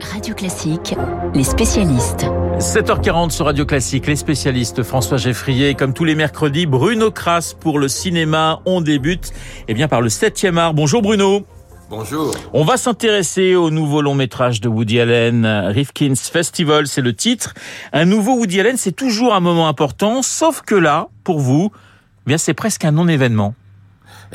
Radio Classique, les spécialistes. 7h40 sur Radio Classique, les spécialistes François Geffrier, comme tous les mercredis, Bruno Kras pour le cinéma. On débute eh bien, par le 7e art. Bonjour Bruno. Bonjour. On va s'intéresser au nouveau long métrage de Woody Allen, Rifkin's Festival, c'est le titre. Un nouveau Woody Allen, c'est toujours un moment important, sauf que là, pour vous, eh bien c'est presque un non-événement.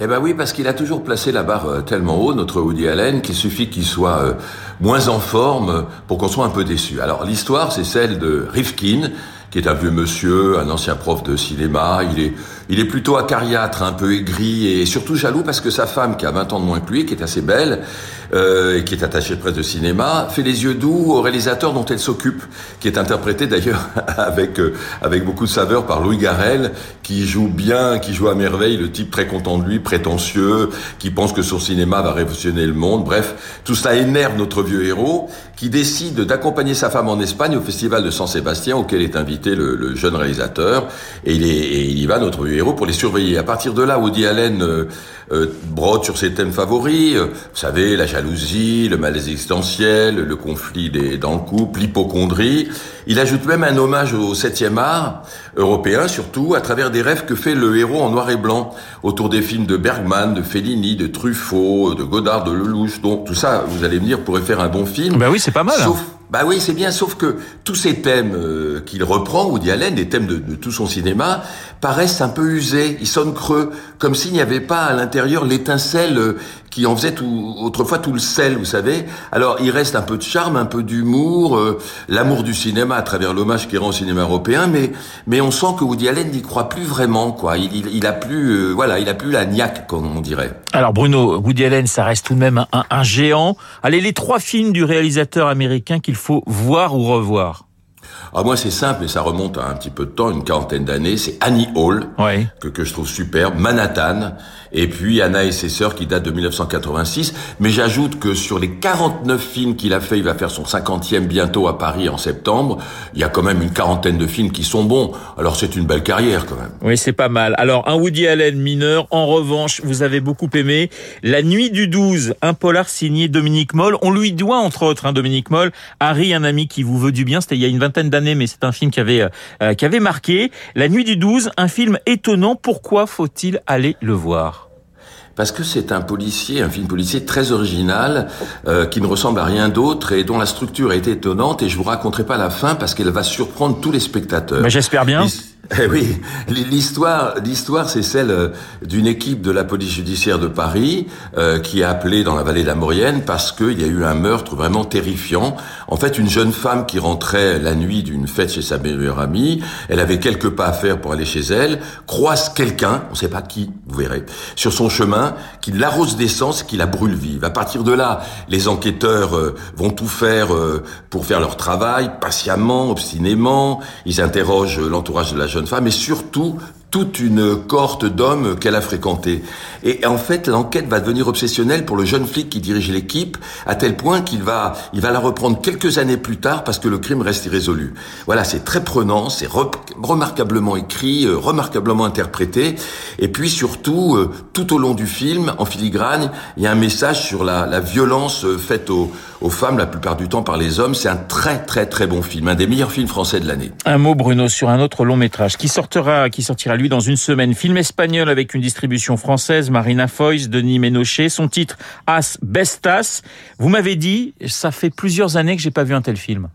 Eh ben oui, parce qu'il a toujours placé la barre euh, tellement haut, notre Woody Allen, qu'il suffit qu'il soit euh, moins en forme pour qu'on soit un peu déçu. Alors l'histoire, c'est celle de Rifkin, qui est un vieux monsieur, un ancien prof de cinéma. Il est, il est plutôt acariâtre, un peu aigri et surtout jaloux parce que sa femme, qui a 20 ans de moins que lui, qui est assez belle, euh, et qui est attachée de presse de cinéma, fait les yeux doux au réalisateur dont elle s'occupe, qui est interprété d'ailleurs avec euh, avec beaucoup de saveur par Louis Garrel, qui joue bien, qui joue à merveille, le type très content de lui, prétentieux, qui pense que son cinéma va révolutionner le monde. Bref, tout cela énerve notre vieux héros, qui décide d'accompagner sa femme en Espagne au festival de San Sébastien, auquel est invité le, le jeune réalisateur, et il, est, et il y va, notre vieux pour les surveiller. À partir de là, Woody Allen euh, euh, brode sur ses thèmes favoris, vous savez, la jalousie, le malaise existentiel, le conflit des, dans le couple, l'hypochondrie. Il ajoute même un hommage au septième art européen, surtout à travers des rêves que fait le héros en noir et blanc autour des films de Bergman, de Fellini, de Truffaut, de Godard, de Lelouch. Donc tout ça, vous allez me dire, pourrait faire un bon film. Ben oui, c'est pas mal. hein. Sauf, bah oui, c'est bien, sauf que tous ces thèmes euh, qu'il reprend, Woody Allen, les thèmes de, de, tout son cinéma, paraissent un peu usés, ils sonnent creux, comme s'il n'y avait pas à l'intérieur l'étincelle euh, qui en faisait tout, autrefois tout le sel, vous savez. Alors il reste un peu de charme, un peu d'humour, euh, l'amour du cinéma à travers l'hommage qu'il rend au cinéma européen, mais mais on sent que Woody Allen n'y croit plus vraiment, quoi. Il, il, il a plus, euh, voilà, il a plus la niaque, comme on dirait. Alors Bruno, Woody Allen, ça reste tout de même un, un géant. Allez, les trois films du réalisateur américain qu'il faut voir ou revoir. Ah moi c'est simple et ça remonte à un petit peu de temps, une quarantaine d'années. C'est Annie Hall Ouais. que, que je trouve superbe, Manhattan et puis Anna et ses sœurs qui date de 1986. Mais j'ajoute que sur les 49 films qu'il a fait, il va faire son 50e bientôt à Paris en septembre. Il y a quand même une quarantaine de films qui sont bons. Alors c'est une belle carrière quand même. Oui, c'est pas mal. Alors, un Woody Allen mineur. En revanche, vous avez beaucoup aimé La Nuit du 12, un polar signé Dominique Moll. On lui doit, entre autres, hein, Dominique Moll, Harry, un ami qui vous veut du bien. C'était il y a une vingtaine d'années, mais c'est un film qui avait, euh, qui avait marqué. La Nuit du 12, un film étonnant. Pourquoi faut-il aller le voir? Parce que c'est un policier, un film policier très original, euh, qui ne ressemble à rien d'autre et dont la structure est étonnante. Et je vous raconterai pas la fin parce qu'elle va surprendre tous les spectateurs. J'espère bien. Eh oui, l'histoire, l'histoire, c'est celle euh, d'une équipe de la police judiciaire de Paris euh, qui est appelée dans la vallée de la Maurienne parce qu'il y a eu un meurtre vraiment terrifiant. En fait, une jeune femme qui rentrait la nuit d'une fête chez sa meilleure amie, elle avait quelques pas à faire pour aller chez elle, croise quelqu'un, on ne sait pas qui, vous verrez, sur son chemin, qui l'arrose d'essence qui la brûle vive. À partir de là, les enquêteurs euh, vont tout faire euh, pour faire leur travail, patiemment, obstinément. Ils interrogent l'entourage de la jeune femme et surtout toute une cohorte d'hommes qu'elle a fréquentés. Et en fait, l'enquête va devenir obsessionnelle pour le jeune flic qui dirige l'équipe, à tel point qu'il va, il va la reprendre quelques années plus tard parce que le crime reste irrésolu. Voilà, c'est très prenant, c'est re- remarquablement écrit, euh, remarquablement interprété, et puis surtout, euh, tout au long du film, en filigrane, il y a un message sur la, la violence euh, faite aux, aux femmes, la plupart du temps par les hommes. C'est un très très très bon film, un des meilleurs films français de l'année. Un mot, Bruno, sur un autre long métrage qui sortira, qui sortira lui dans une semaine. Film espagnol avec une distribution française, Marina Foïs, Denis Ménochet. Son titre, As Bestas. Vous m'avez dit, ça fait plusieurs années que j'ai pas vu un tel film.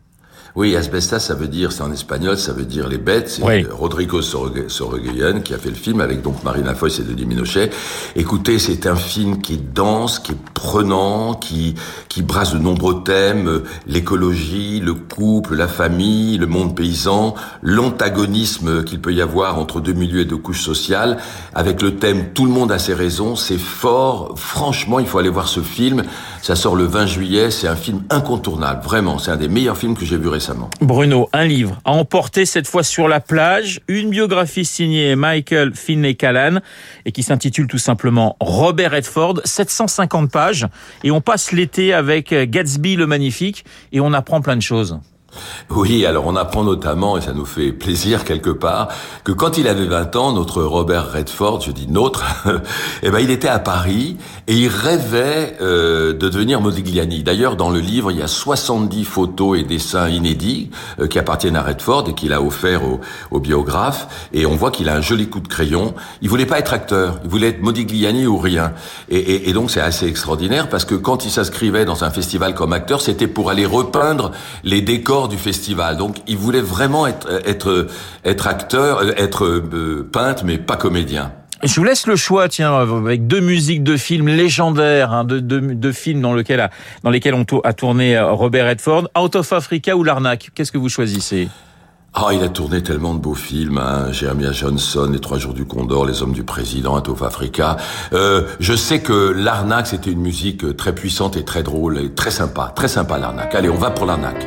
Oui, asbestas, ça veut dire, c'est en espagnol, ça veut dire les bêtes. C'est Oui. Rodrigo Sorogoyen qui a fait le film avec donc Marina Foïs et Denis Minochet. Écoutez, c'est un film qui est dense, qui est prenant, qui qui brasse de nombreux thèmes euh, l'écologie, le couple, la famille, le monde paysan, l'antagonisme qu'il peut y avoir entre deux milieux et deux couches sociales, avec le thème tout le monde a ses raisons. C'est fort. Franchement, il faut aller voir ce film. Ça sort le 20 juillet. C'est un film incontournable. Vraiment, c'est un des meilleurs films que j'ai vu récemment. Bruno, un livre à emporter cette fois sur la plage, une biographie signée Michael Finlay Callan et qui s'intitule tout simplement Robert Redford, 750 pages et on passe l'été avec Gatsby le magnifique et on apprend plein de choses. Oui, alors on apprend notamment, et ça nous fait plaisir quelque part, que quand il avait 20 ans, notre Robert Redford, je dis notre, eh ben il était à Paris et il rêvait euh, de devenir Modigliani. D'ailleurs, dans le livre, il y a 70 photos et dessins inédits euh, qui appartiennent à Redford et qu'il a offert au, au, biographe. Et on voit qu'il a un joli coup de crayon. Il voulait pas être acteur, il voulait être Modigliani ou rien. Et, et, et donc c'est assez extraordinaire parce que quand il s'inscrivait dans un festival comme acteur, c'était pour aller repeindre les décors du festival. Donc il voulait vraiment être, être, être acteur, être euh, peintre, mais pas comédien. Je vous laisse le choix, tiens, avec deux musiques de films légendaires, hein, de, de, de, films dans, lequel dans lesquels on a tourné euh, Robert Redford, Out of Africa ou L'Arnaque. Qu'est-ce que vous choisissez? Ah, il a tourné tellement de beaux films, hein. Jeremiah Johnson, Les Trois Jours du Condor, Les Hommes du Président, Out of Africa. Euh, je sais que l'arnaque, c'était une musique très puissante et très drôle, et très sympa, très sympa l'arnaque. Allez, on va pour l'arnaque.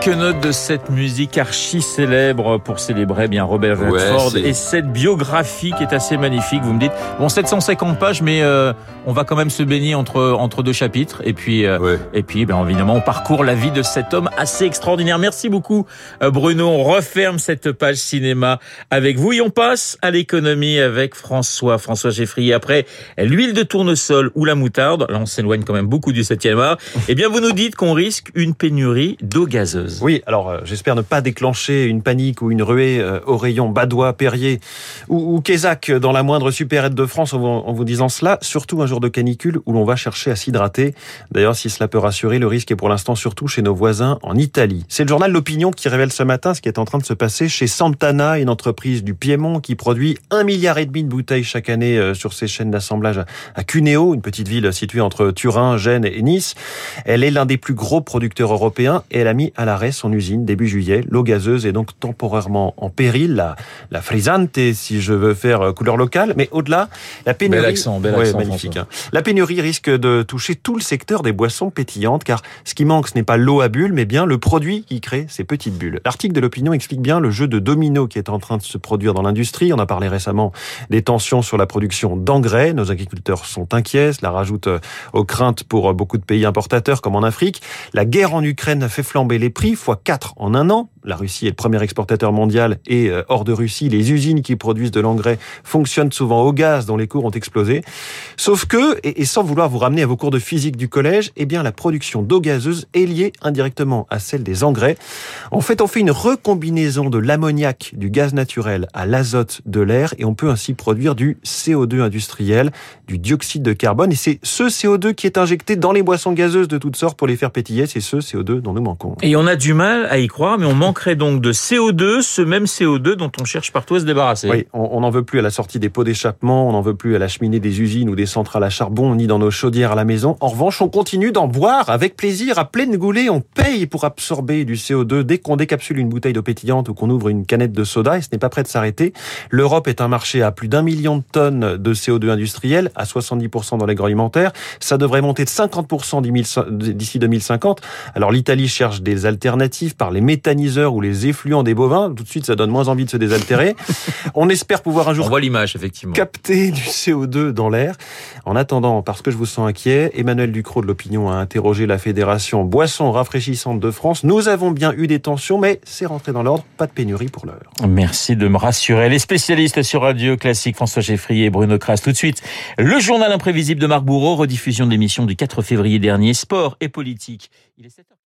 Quelques notes de cette musique archi célèbre pour célébrer bien Robert Redford ouais, et cette biographie qui est assez magnifique. Vous me dites bon 750 pages, mais euh, on va quand même se baigner entre entre deux chapitres et puis euh, ouais. et puis bien évidemment on parcourt la vie de cet homme assez extraordinaire. Merci beaucoup euh, Bruno. On referme cette page cinéma avec vous et on passe à l'économie avec François François Geffrier. Après l'huile de tournesol ou la moutarde, là on s'éloigne quand même beaucoup du 7e art. Eh bien vous nous dites qu'on risque une pénurie d'eau gazeuse. Oui, alors euh, j'espère ne pas déclencher une panique ou une ruée euh, au rayon Badois, Perrier ou, ou Kézac dans la moindre supérette de France en vous, en vous, disant cela, surtout un jour de canicule où l'on va chercher à s'hydrater. D'ailleurs, si cela peut rassurer, le risque est pour l'instant surtout chez nos voisins en Italie. C'est le journal L'Opinion qui révèle ce matin ce qui est en train de se passer chez Santana, une entreprise du Piémont qui produit un milliard et demi de bouteilles chaque année euh, sur ses chaînes d'assemblage à Cuneo, une petite ville située entre Turin, Gênes et Nice. Elle est l'un des plus gros producteurs européens et elle a mis à l'arrêt son usine début juillet. L'eau gazeuse est donc temporairement en péril, la, la frisante, si je veux faire couleur locale. Mais au-delà, la pénurie... Bel accent, bel ouais, accent, magnifique. Hein. La pénurie risque de toucher tout le secteur des boissons pétillantes, car ce qui manque, ce n'est pas l'eau à bulles, mais bien le produit qui crée ces petites bulles. L'article de l'opinion explique bien le jeu de domino qui est en train de se produire dans l'industrie. On a parlé récemment des tensions sur la production d'engrais. Nos agriculteurs sont inquiets, cela rajoute aux craintes pour beaucoup de pays importateurs comme en Afrique. La guerre en Ukraine a fait flamber les prix, fois 4 en un an. La Russie est le premier exportateur mondial et euh, hors de Russie, les usines qui produisent de l'engrais fonctionnent souvent au gaz dont les cours ont explosé. Sauf que, et, sans vouloir vous ramener à vos cours de physique du collège, eh bien la production d'eau gazeuse est liée indirectement à celle des engrais. En fait, on fait une recombinaison de l'ammoniac, du gaz naturel à l'azote de l'air et on peut ainsi produire du CO2 industriel, du dioxyde de carbone et c'est ce CO2 qui est injecté dans les boissons gazeuses de toutes sortes pour les faire pétiller, c'est ce CO2 dont nous manquons. Et on a du mal à y croire, mais on manquerait donc de CO2, ce même CO2 dont on cherche partout à se débarrasser. Oui, on n'en veut plus à la sortie des pots d'échappement, on n'en veut plus à la cheminée des usines ou des centrales à charbon, ni dans nos chaudières à la maison. En revanche, on continue d'en boire avec plaisir, à pleine goulée. On paye pour absorber du CO2 dès qu'on décapsule une bouteille d'eau pétillante ou qu'on ouvre une canette de soda, et ce n'est pas prêt de s'arrêter. L'Europe est un marché à plus d'un million de tonnes de CO2 industriel, à 70% dans l'agroalimentaire. Ça devrait monter de 50% d'ici 2050. Alors l'Italie cherche des alternatives par les méthaniseurs ou les effluents des bovins. Tout de suite, ça donne moins envie de se désaltérer. On espère pouvoir un jour On voit l'image, effectivement. capter du CO2 dans l'air. En attendant, parce que je vous sens inquiet, Emmanuel Ducrot de l'Opinion a interrogé la Fédération Boissons rafraîchissantes de France. Nous avons bien eu des tensions, mais c'est rentré dans l'ordre. Pas de pénurie pour l'heure. Merci de me rassurer. Les spécialistes sur Radio Classique, François Geffrier et Bruno Kras. Tout de suite, le journal imprévisible de Marc Bourreau, rediffusion de l'émission du 4 février dernier, sport et politique. Il est 7 heures.